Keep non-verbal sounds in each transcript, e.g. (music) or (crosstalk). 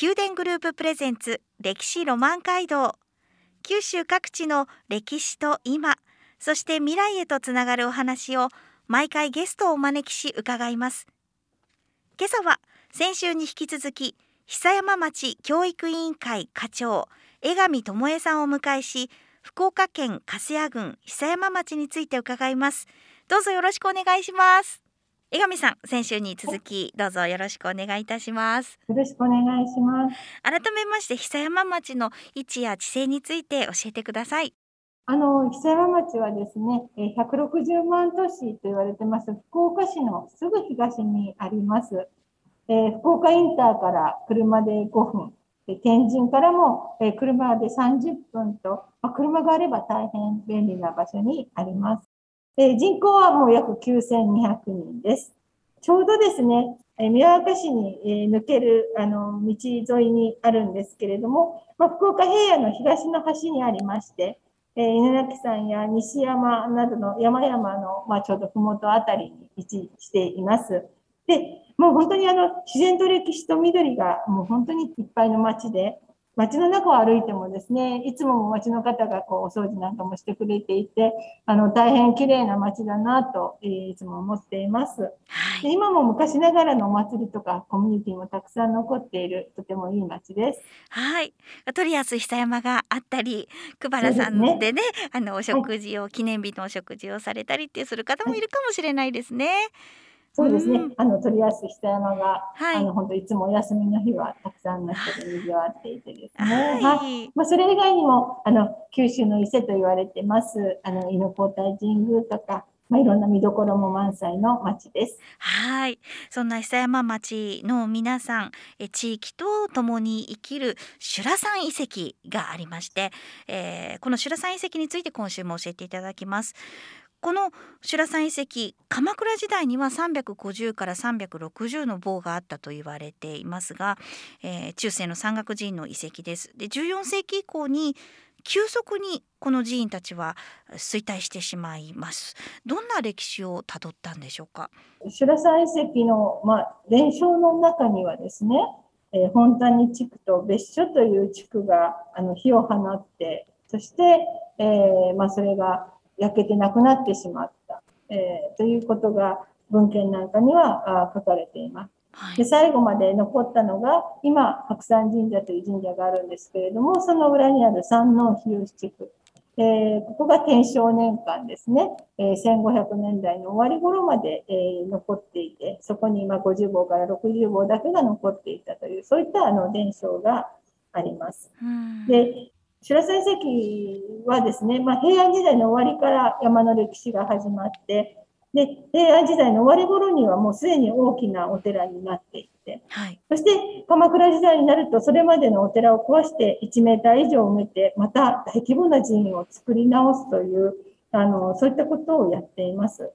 宮殿グループプレゼンツ歴史ロマン街道。九州各地の歴史と今そして未来へとつながるお話を毎回ゲストをお招きし伺います。今朝は先週に引き続き久山町教育委員会課長江上智恵さんをお迎えし福岡県粕谷郡久山町について伺います。どうぞよろしくお願いします。江上さん先週に続きどうぞよろしくお願いいたします。よろしくお願いします。改めまして久山町の位置や地勢について教えてください。あの久山町はですね160万都市と言われてます。福岡市のすぐ東にあります。えー、福岡インターから車で5分、で天神からも、えー、車で30分と、まあ、車があれば大変便利な場所にあります。え、人口はもう約9200人です。ちょうどですね、え宮若市に、え抜けるあの道沿いにあるんですけれども、まあ、福岡平野の東の端にありまして、えー、稲垣山や西山などの山々の、まあ、ちょうど麓あたりに位置しています。で、もう本当にあの自然と歴史と緑がもう本当にいっぱいの街で、街の中を歩いてもですね、いつも街の方がこうお掃除なんかもしてくれていて、あの大変綺麗な街だなと、えー、いつも思っています、はい、で。今も昔ながらのお祭りとかコミュニティもたくさん残っているとてもいい街です。はい。とりあえず久山があったり、久原さんでね、でねあのお食事を、はい、記念日のお食事をされたりってする方もいるかもしれないですね。はいそうですね。あの、取りやすい久山が、はい、あの、本当いつもお休みの日はたくさんの人で賑わっていてですね。はい。まあ、それ以外にも、あの、九州の伊勢と言われてます、あの、猪子大神宮とか、まあ、いろんな見どころも満載の町です。はい、そんな久山町の皆さん、え地域と共に生きる修羅山遺跡がありまして、えー、この修羅山遺跡について今週も教えていただきます。この修羅山遺跡鎌倉時代には350から360の棒があったと言われていますが、えー、中世の山岳寺院の遺跡です。で14世紀以降に急速にこの寺院たちは衰退してしまいます。どんな歴史をたどったんでしょうか？修羅山遺跡のまあ伝承の中にはですね、えー、本谷地区と別所という地区があの火を放って、そして、えー、まあそれが焼けてなくなってしまった、えー、ということが文献なんかには書かれています。で最後まで残ったのが今白山神社という神社があるんですけれどもその裏にある山王日吉地区、えー、ここが天正年間ですね、えー、1500年代の終わり頃まで、えー、残っていてそこに今50号から60号だけが残っていたというそういったあの伝承があります。で白山遺跡はですね、まあ、平安時代の終わりから山の歴史が始まって、で、平安時代の終わり頃にはもうすでに大きなお寺になっていて、はい、そして鎌倉時代になるとそれまでのお寺を壊して1メーター以上埋めて、また大規模な寺院を作り直すという、あの、そういったことをやっています。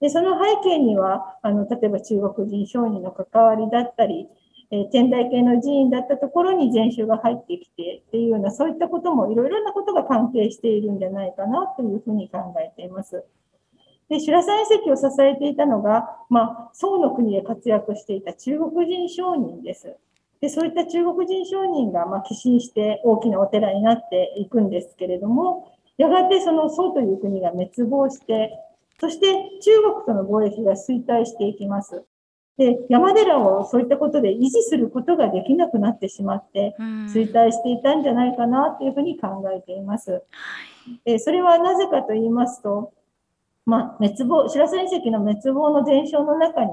で、その背景には、あの、例えば中国人商人の関わりだったり、え天台系の寺院だったところに禅宗が入ってきてっていうような、そういったこともいろいろなことが関係しているんじゃないかなというふうに考えています。で、修羅山遺跡を支えていたのが、まあ、宋の国で活躍していた中国人商人です。で、そういった中国人商人が、まあ、寄進して大きなお寺になっていくんですけれども、やがてその宋という国が滅亡して、そして中国との貿易が衰退していきます。で、山寺をそういったことで維持することができなくなってしまって、衰退していたんじゃないかなというふうに考えています。えそれはなぜかと言いますと、まあ、滅亡、白山遺跡の滅亡の伝承の中に、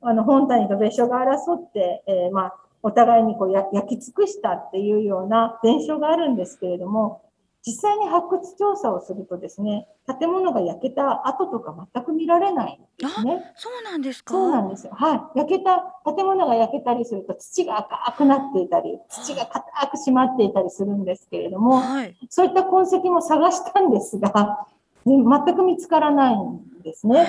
あの、本谷と別所が争って、えー、まあ、お互いにこう焼き尽くしたっていうような伝承があるんですけれども、実際に発掘調査をするとですね、建物が焼けた跡とか全く見られないんですね。そうなんですか？そうなんですよ。はい。焼けた、建物が焼けたりすると土が赤くなっていたり、土が硬く締まっていたりするんですけれども、はい。そういった痕跡も探したんですが、ね全く見つからないんですね。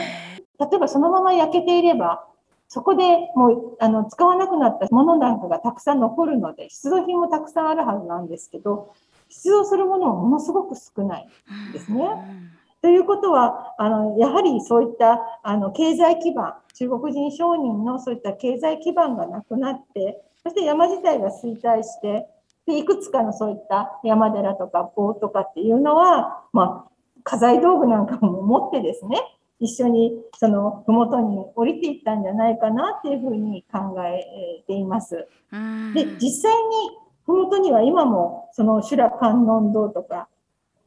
例えばそのまま焼けていれば、そこでもうあの使わなくなったものなんかがたくさん残るので、出土品もたくさんあるはずなんですけど、出土するものもものすごく少ない。ですねうんということは、あのやはりそういったあの経済基盤、中国人商人のそういった経済基盤がなくなって、そして山自体が衰退して、でいくつかのそういった山寺とか棒とかっていうのは、まあ、家財道具なんかも持ってですね、一緒にその麓に降りていったんじゃないかなっていうふうに考えています。うんで、実際に麓には今もその修羅観音堂とか、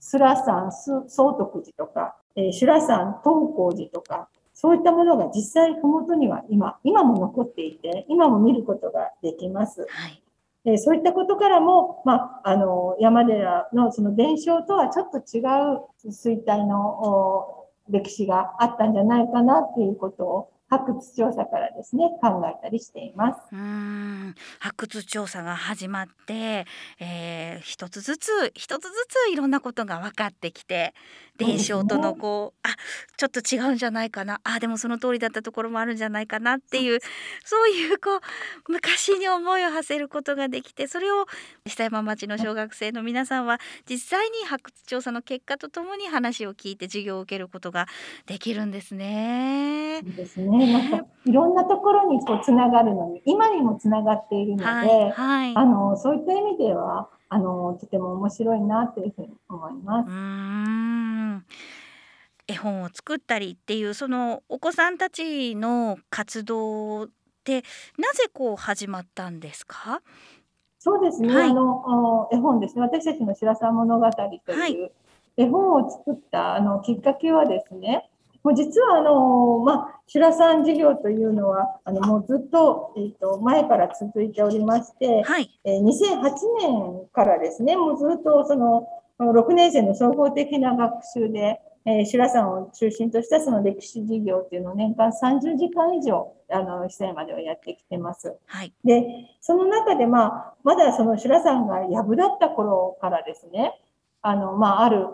スラ山す総徳寺とか、えー修羅山東光寺とか、そういったものが実際麓には今、今も残っていて、今も見ることができます。はい。えーそういったことからも、まあ、あの山寺のその伝承とはちょっと違う衰退のお歴史があったんじゃないかなっていうことを発掘調査からですね考えたりしています。うーん発掘調査が始まって、えー一つずつ一つずついろんなことが分かってきて伝承とのこうあちょっと違うんじゃないかなあでもその通りだったところもあるんじゃないかなっていうそういうこう昔に思いを馳せることができてそれを久山町の小学生の皆さんは実際に発掘調査の結果とともに話を聞いて授業を受けることができるんですね。ですね。なんかいろんなところにこうつながるのに、今にもつながっているので、はい、はいあのそういった意味ではあのとても面白いなというふうに思います絵本を作ったりっていうそのお子さんたちの活動ってなぜこう始まったんですか？そうですね。はいあのお絵本ですね。私たちの白沢物語とはいいう絵本を作ったあのきっかけはですね。もう実はあのまあ白さん事業というのはあのもうずっとえっ、と前から続いておりまして、はいえー2008年からですね、もうずっとその6年生の総合的な学習で、えー、白山を中心としたその歴史授業っていうのを年間30時間以上、あの、被災まではやってきてます。はいで、その中で、まあ、まだその白山がやぶだった頃からですね、あの、まあ、ある、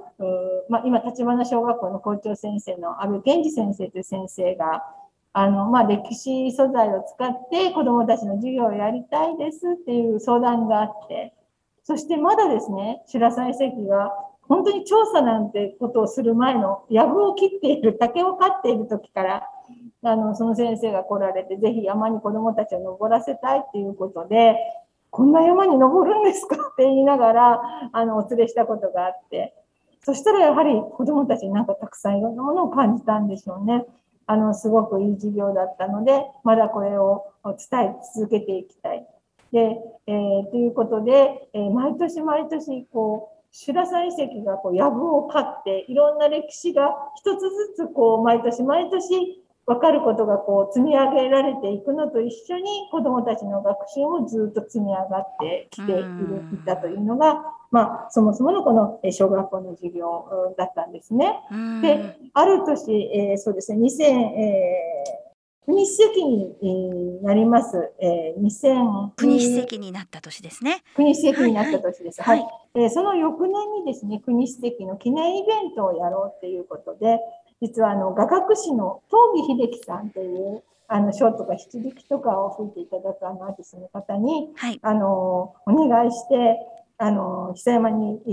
まあ、今、立花小学校の校長先生の安倍健二先生という先生が、あの、まあ、歴史素材を使って子どもたちの授業をやりたいですっていう相談があって、そしてまだですね、白山遺跡が本当に調査なんてことをする前の、藪を切っている、竹を刈っている時から、あの、その先生が来られて、ぜひ山に子どもたちを登らせたいっていうことで、こんな山に登るんですか？って言いながら、あの、お連れしたことがあって、そしたらやはり子どもたちになんかたくさんいろんなものを感じたんでしょうね。あの、すごくいい授業だったので、まだこれを伝え続けていきたい。で、えーということで、えー毎年毎年、こう、白山遺跡がこう、藪を刈って、いろんな歴史が一つずつ、こう、毎年毎年、分かることがこう積み上げられていくのと一緒に子どもたちの学習もずっと積み上がってきているうんいたというのが、まあ、そもそものこのえー小学校の授業うんだったんですね。である年、えーそうですね、2000、えー、国史跡にえーなります、えー、2000国史跡になった年ですね。国史跡になった年です。ははい。い、えーその翌年にですね、国史跡の記念イベントをやろうっていうことで、実はあの画学士の東儀秀樹さんという、あの書とか七力とかを吹いていただくあのアーティストの方に、はいあの、お願いして、あの、久山に、え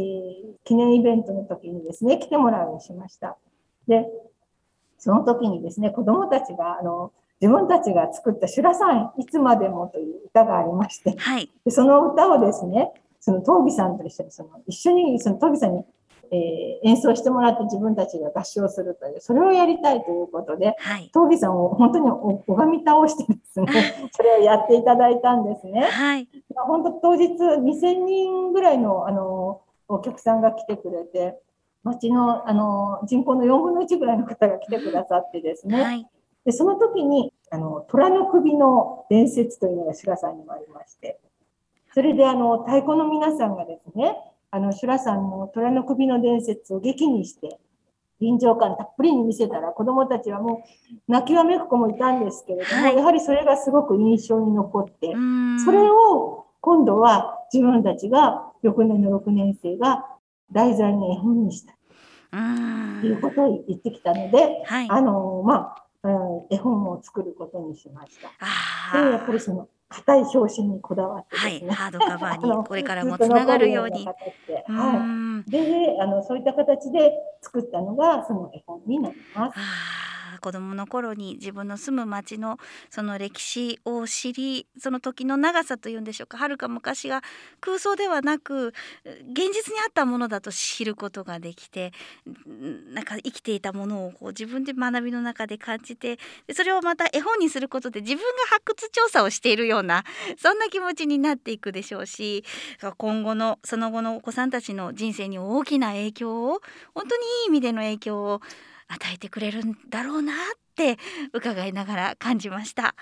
ー記念イベントの時にですね、来てもらうようにしました。で、その時にですね、子供たちが、あの、自分たちが作った修羅さんいつまでもという歌がありまして、はいでその歌をですね、その東儀さんと一緒に、その一緒にその東儀さんに、えー演奏してもらって自分たちが合唱するという、それをやりたいということで、はい。東儀さんを本当にお拝み倒してですね、(laughs) それをやっていただいたんですね。はい。まあ本当当日2000人ぐらいのあのお客さんが来てくれて、町のあの人口の4分の1ぐらいの方が来てくださってですね、はい。でその時にあの虎の首の伝説というのが志賀さんにもありまして、それであの太鼓の皆さんがですね、あの、修羅さんの虎の首の伝説を劇にして、臨場感たっぷりに見せたら、子供たちはもう泣きわめく子もいたんですけれども、はい、やはりそれがすごく印象に残って、それを今度は自分たちが翌年の6年生が題材の絵本にした。ということを言ってきたので、はい、あのまあ、絵本を作ることにしました。でやっぱりその硬い表紙にこだわって、ね、はい、ハードカバーにこれからもつながるように。はい、であのそういった形で作ったのがその絵本になります。子供の頃に自分の住む町のその歴史を知りその時の長さというんでしょうか。はるか昔が空想ではなく現実にあったものだと知ることができてなんか生きていたものをこう自分で学びの中で感じてそれをまた絵本にすることで自分が発掘調査をしているようなそんな気持ちになっていくでしょうし今後のその後のお子さんたちの人生に大きな影響を本当にいい意味での影響を与えてくれるんだろうなって伺いながら感じました。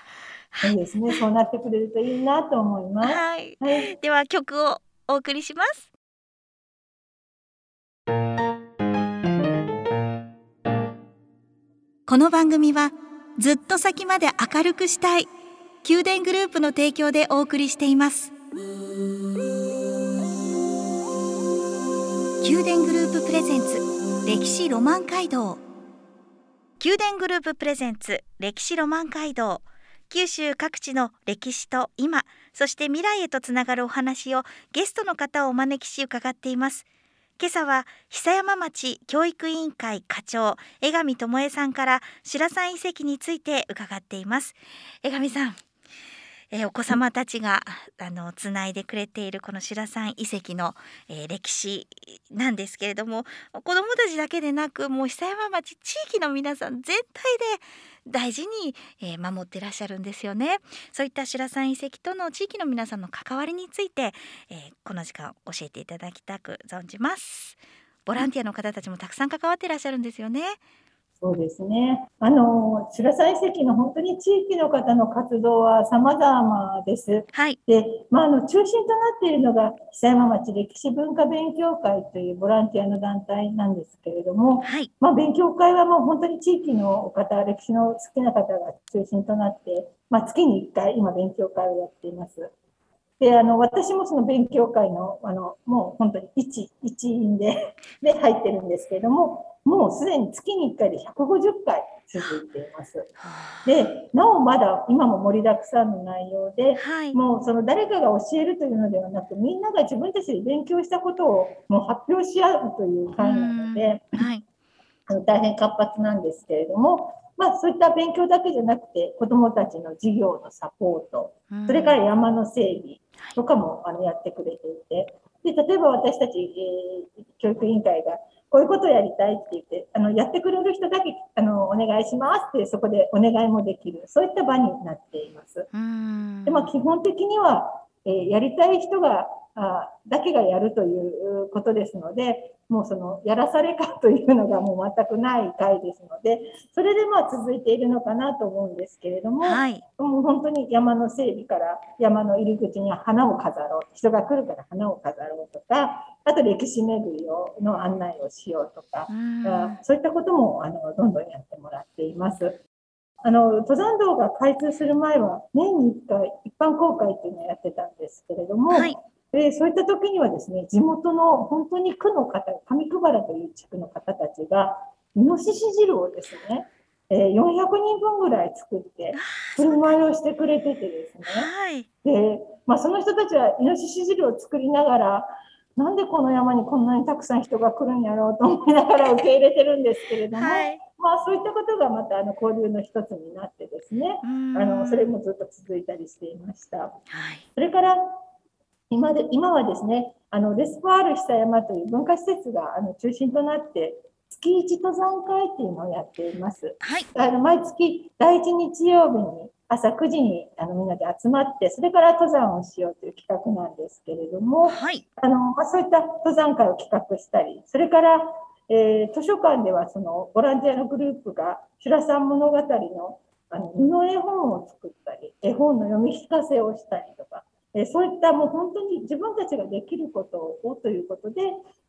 そうですね。そうなってくれるといいなと思います。はい。はい、では曲をお送りします。この番組はずっと先まで明るくしたい宮殿グループの提供でお送りしています宮殿グループプレゼンツ歴史ロマン街道宮殿グループプレゼンツ歴史ロマン街道。九州各地の歴史と今そして未来へとつながるお話をゲストの方をお招きし伺っています。今朝は久山町教育委員会課長江上智恵さんから白山遺跡について伺っています。江上さん。えー、お子様たちがあのつないでくれているこの白山遺跡の、えー、歴史なんですけれども子どもたちだけでなくもう久山町地域の皆さん全体で大事に、えー、守ってらっしゃるんですよね。そういった白山遺跡との地域の皆さんの関わりについて、えこの時間教えていただきたく存じます。ボランティアの方たちもたくさん関わっていらっしゃるんですよねそうですね。あの、白沢遺跡の本当に地域の方の活動は様々です。はい。で、まあ、あの、中心となっているのが、久山町歴史文化勉強会というボランティアの団体なんですけれども、はい。まあ、勉強会はもう本当に地域の方、歴史の好きな方が中心となって、まあ、月に1回、今勉強会をやっています。で、あの、私もその勉強会の、あの、もう本当に一、一員で、で入ってるんですけれども、もうすでに月に1回で150回続いています。で、なおまだ今も盛りだくさんの内容で、はい、もうその誰かが教えるというのではなく、みんなが自分たちで勉強したことをもう発表し合うという会なので、はい、あの大変活発なんですけれども、まあ、そういった勉強だけじゃなくて、子どもたちの授業のサポート、それから山の整備とかもあのやってくれていて、で例えば私たち、えー、教育委員会がこういうことをやりたいって言って、あのやってくれる人だけあのお願いしますって、そこでお願いもできる、そういった場になっています。でまあ、基本的には、えー、やりたい人があだけがやるということですので、もうそのやらされ感というのが (laughs) もう全くない回ですので、それでまあ続いているのかなと思うんですけれども、はい、もう本当に山の整備から山の入り口に花を飾ろう、人が来るから花を飾ろうとか、あと歴史巡りをの案内をしようとか、うそういったこともあのどんどんやってもらっています。あの登山道が開通する前は年に1回一般公開っていうのをやってたんですけれども、はい。でそういった時にはですね、地元の本当に区の方、上久原という地区の方たちが、イノシシ汁をですね、えー、400人分ぐらい作って、振る舞いをしてくれててですね、はい、でまあ、その人たちはイノシシ汁を作りながら、なんでこの山にこんなにたくさん人が来るんやろうと思いながら受け入れてるんですけれども、はい、まあ、そういったことがまたあの交流の一つになってですね、あのそれもずっと続いたりしていました。はい、それから今で今はですね、あのレスポアール久山という文化施設があの中心となって、月一登山会っていうのをやっています。はい、あの毎月第1日曜日に朝9時にあのみんなで集まって、それから登山をしようという企画なんですけれども、はい、あのまあ、そういった登山会を企画したり、それから、えー、図書館ではそのボランティアのグループが修羅山物語のあの布絵本を作ったり、絵本の読み聞かせをしたりとか、えーそういったもう本当に自分たちができることをということで、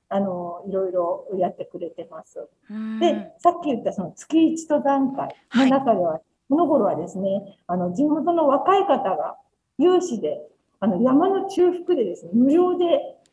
あの、いろいろやってくれてます。うんで、さっき言ったその月一登山会の中では、この頃はですね、あの、地元の若い方が有志で、あの、山の中腹でですね、無料で、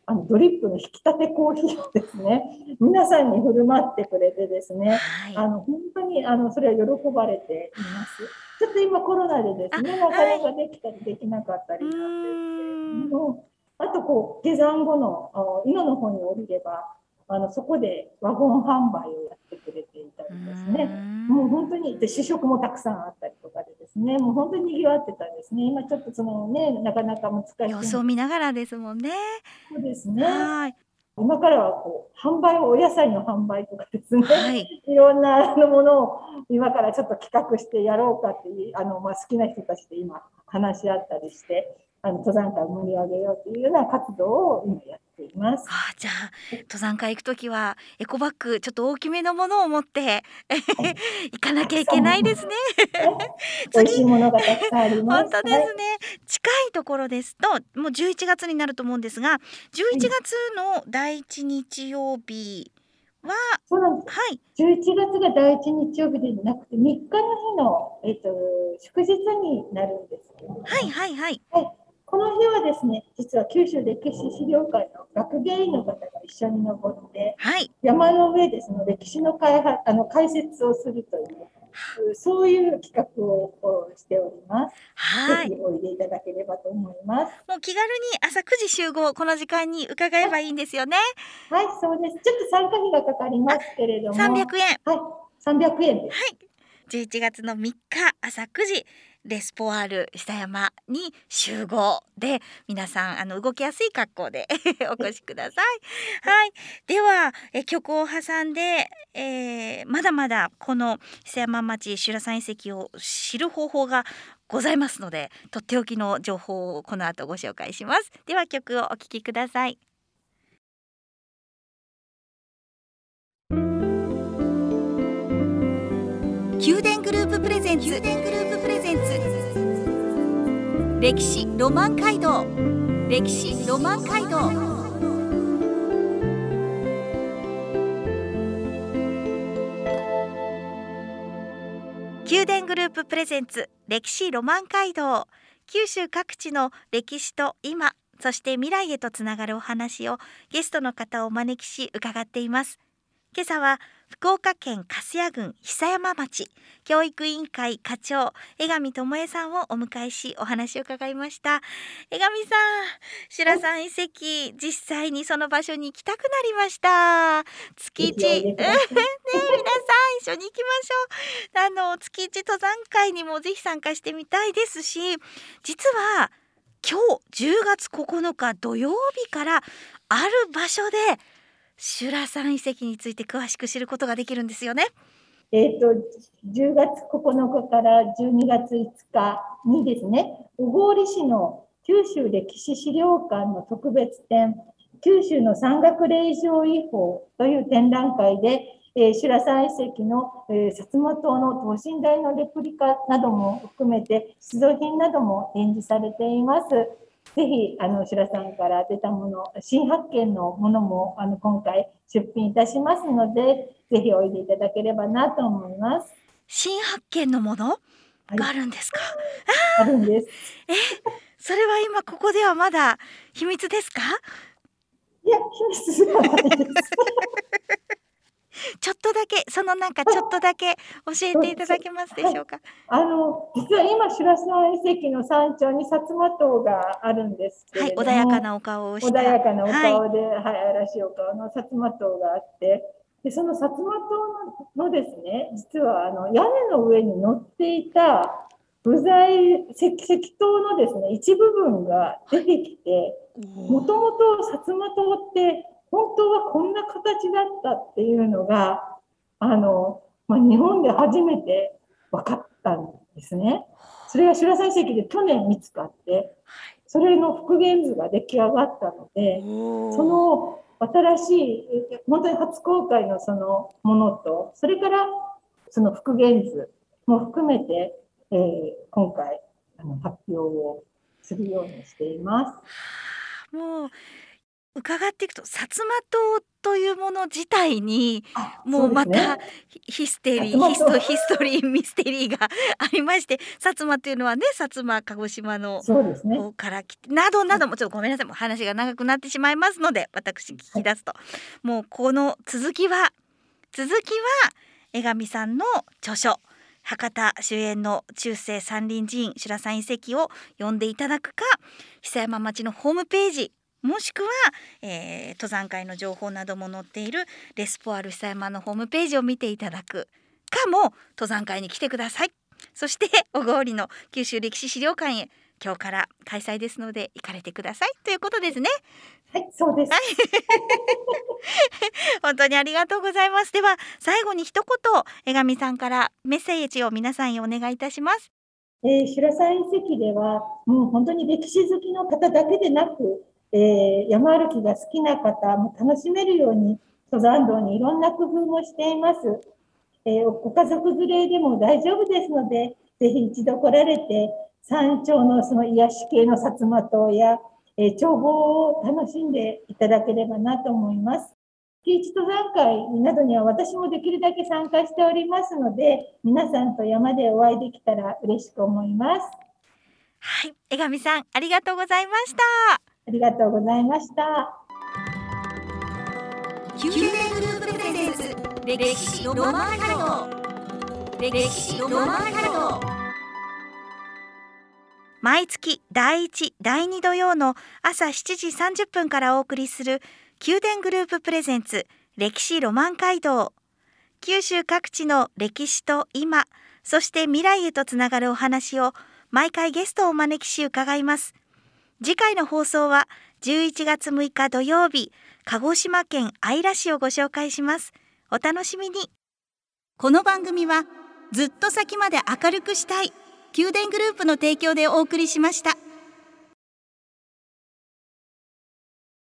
あの、ドリップの引き立てコーヒーをですね、(laughs) 皆さんに振る舞ってくれてですね、はい。あの、本当に、あの、それは喜ばれています。ちょっと今コロナでですね、あなかなかできたりできなかったりなんですけれうん。ども、あと、こう、下山後の、あ伊野の方に降りれば、あの、そこでワゴン販売をやってくれていたりですね。もう本当に、で、試食もたくさんあったりとかでですね、もう本当に賑わってたんですね。今ちょっとそのね、なかなか難しい。様子を見ながらですもんね。そうですね。はい。今からはこう、販売を、お野菜の販売とかですね。はい。いろんなものを今からちょっと企画してやろうかっていう、あの、まあ、好きな人たちで今話し合ったりして、あの、登山会を盛り上げようというような活動を今やっています。あーじゃあ登山会行くときはエコバッグちょっと大きめのものを持って (laughs) 行かなきゃいけないですね。(laughs) 美味しいものがたくさんあります。(laughs) 本当ですね、はい。近いところですともう11月になると思うんですが11月の第一日曜日はそうなんです。はい。11月が第一日曜日でなくて、3日の日の、えっと、祝日になるんですけれども、はいはい。はいこの日はですね、実は九州歴史資料館の学芸員の方が一緒に登って、はい山の上でその歴史の開発あの解説をするという、そういう企画をしております。はいぜひおいでいただければと思います。もう気軽に朝9時集合この時間に伺えばいいんですよねはい、そうです。ちょっと参加費がかかりますけれども、300円はい、300円です。はい11月の3日朝9時レスポワール下山に集合で皆さんあの動きやすい格好で (laughs) お越しください。はい、ではえ曲を挟んで、えーまだまだこの久山町修羅山遺跡を知る方法がございますのでとっておきの情報をこの後ご紹介します。では曲をお聴きください。宮殿グループプレゼンツ宮殿グループンツ歴史ロマン街道。歴史ロマン街道。宮殿グループプレゼンツ。歴史ロマン街道。九州各地の歴史と今。そして未来へとつながるお話をゲストの方をお招きし伺っています。今朝は福岡県粕谷郡久山町教育委員会課長江上智恵さんをお迎えしお話を伺いました。江上さん修羅山遺跡実際にその場所に行きたくなりました。月一 (laughs) ね皆さん一緒に行きましょう。あの月一登山会にもぜひ参加してみたいですし実は今日10月9日土曜日からある場所で修羅山遺跡について詳しく知ることができるんですよね。えっ、と、10月9日から12月5日にですね、小郡市の九州歴史資料館の特別展、九州の山岳霊場遺宝という展覧会で、えー、修羅山遺跡の、えー、薩摩島の等身大のレプリカなども含めて、出土品なども展示されています。ぜひ、あの、白さんから出たもの、新発見のものも、あの、今回出品いたしますので、ぜひおいでいただければなと思います。新発見のもの？はいがあるんですか、あるんです。それは今ここではまだ秘密ですか？いや、秘密ではないです。(laughs) ちょっとだけそのなんかちょっとだけ教えていただけますでしょうか？あの、実は今、白山遺跡の山頂に薩摩島があるんですけはいれども、穏やかなお顔をした。穏やかなおはい顔で、はい、嵐しいお顔の薩摩島があって、でその薩摩島のですね、実はあの屋根の上に乗っていた部材石石塔のですね、一部分が出てきて、もともと薩摩島って本当はこんな形だったっていうのが、あの、まあ、日本で初めて分かったんですね。それが修羅山遺跡で去年見つかって、それの復元図が出来上がったので、その新しい、え本当に初公開のそのものと、それからその復元図も含めて、えー今回あの発表をするようにしています。もう伺っていくと薩摩島というもの自体にもうまたヒステリー、ヒストヒストリー (laughs) ミステリーが (laughs) ありまして薩摩というのはね薩摩鹿児島の方から来て、などなどもちょっとごめんなさいもう話が長くなってしまいますので私聞き出すと、はい、もうこの続きは続きは江上さんの著書博多主演の中世山林寺院修羅山遺跡を読んでいただくか久山町のホームページもしくは、えー、登山会の情報なども載っているレスポアル久山のホームページを見ていただくかも登山会に来てくださいそして小郡の九州歴史資料館へ今日から開催ですので行かれてくださいということですねはい、そうです。(laughs) 本当にありがとうございます。では最後に一言江上さんからメッセージを皆さんにお願いいたします。えー、白山遺跡ではもう本当に歴史好きの方だけでなくえー、山歩きが好きな方も楽しめるように登山道にいろんな工夫もしています。えー、ご家族連れでも大丈夫ですので、ぜひ一度来られて、山頂のその癒し系の薩摩島や、えー、眺望を楽しんでいただければなと思います。月一登山会などには私もできるだけ参加しておりますので、皆さんと山でお会いできたら嬉しく思います。はい、江上さん、ありがとうございました。ありがとうございました。宮殿グループプレゼンツ歴史ロマンカルト。歴史ロマンカルト。毎月第1第2土曜の朝7時30分からお送りする宮殿グループプレゼンツ歴史ロマン街道。九州各地の歴史と今そして未来へとつながるお話を毎回ゲストをお招きし伺います。次回の放送は11月6日土曜日鹿児島県姶良市をご紹介します。お楽しみに。この番組はずっと先まで明るくしたい宮殿グループの提供でお送りしました。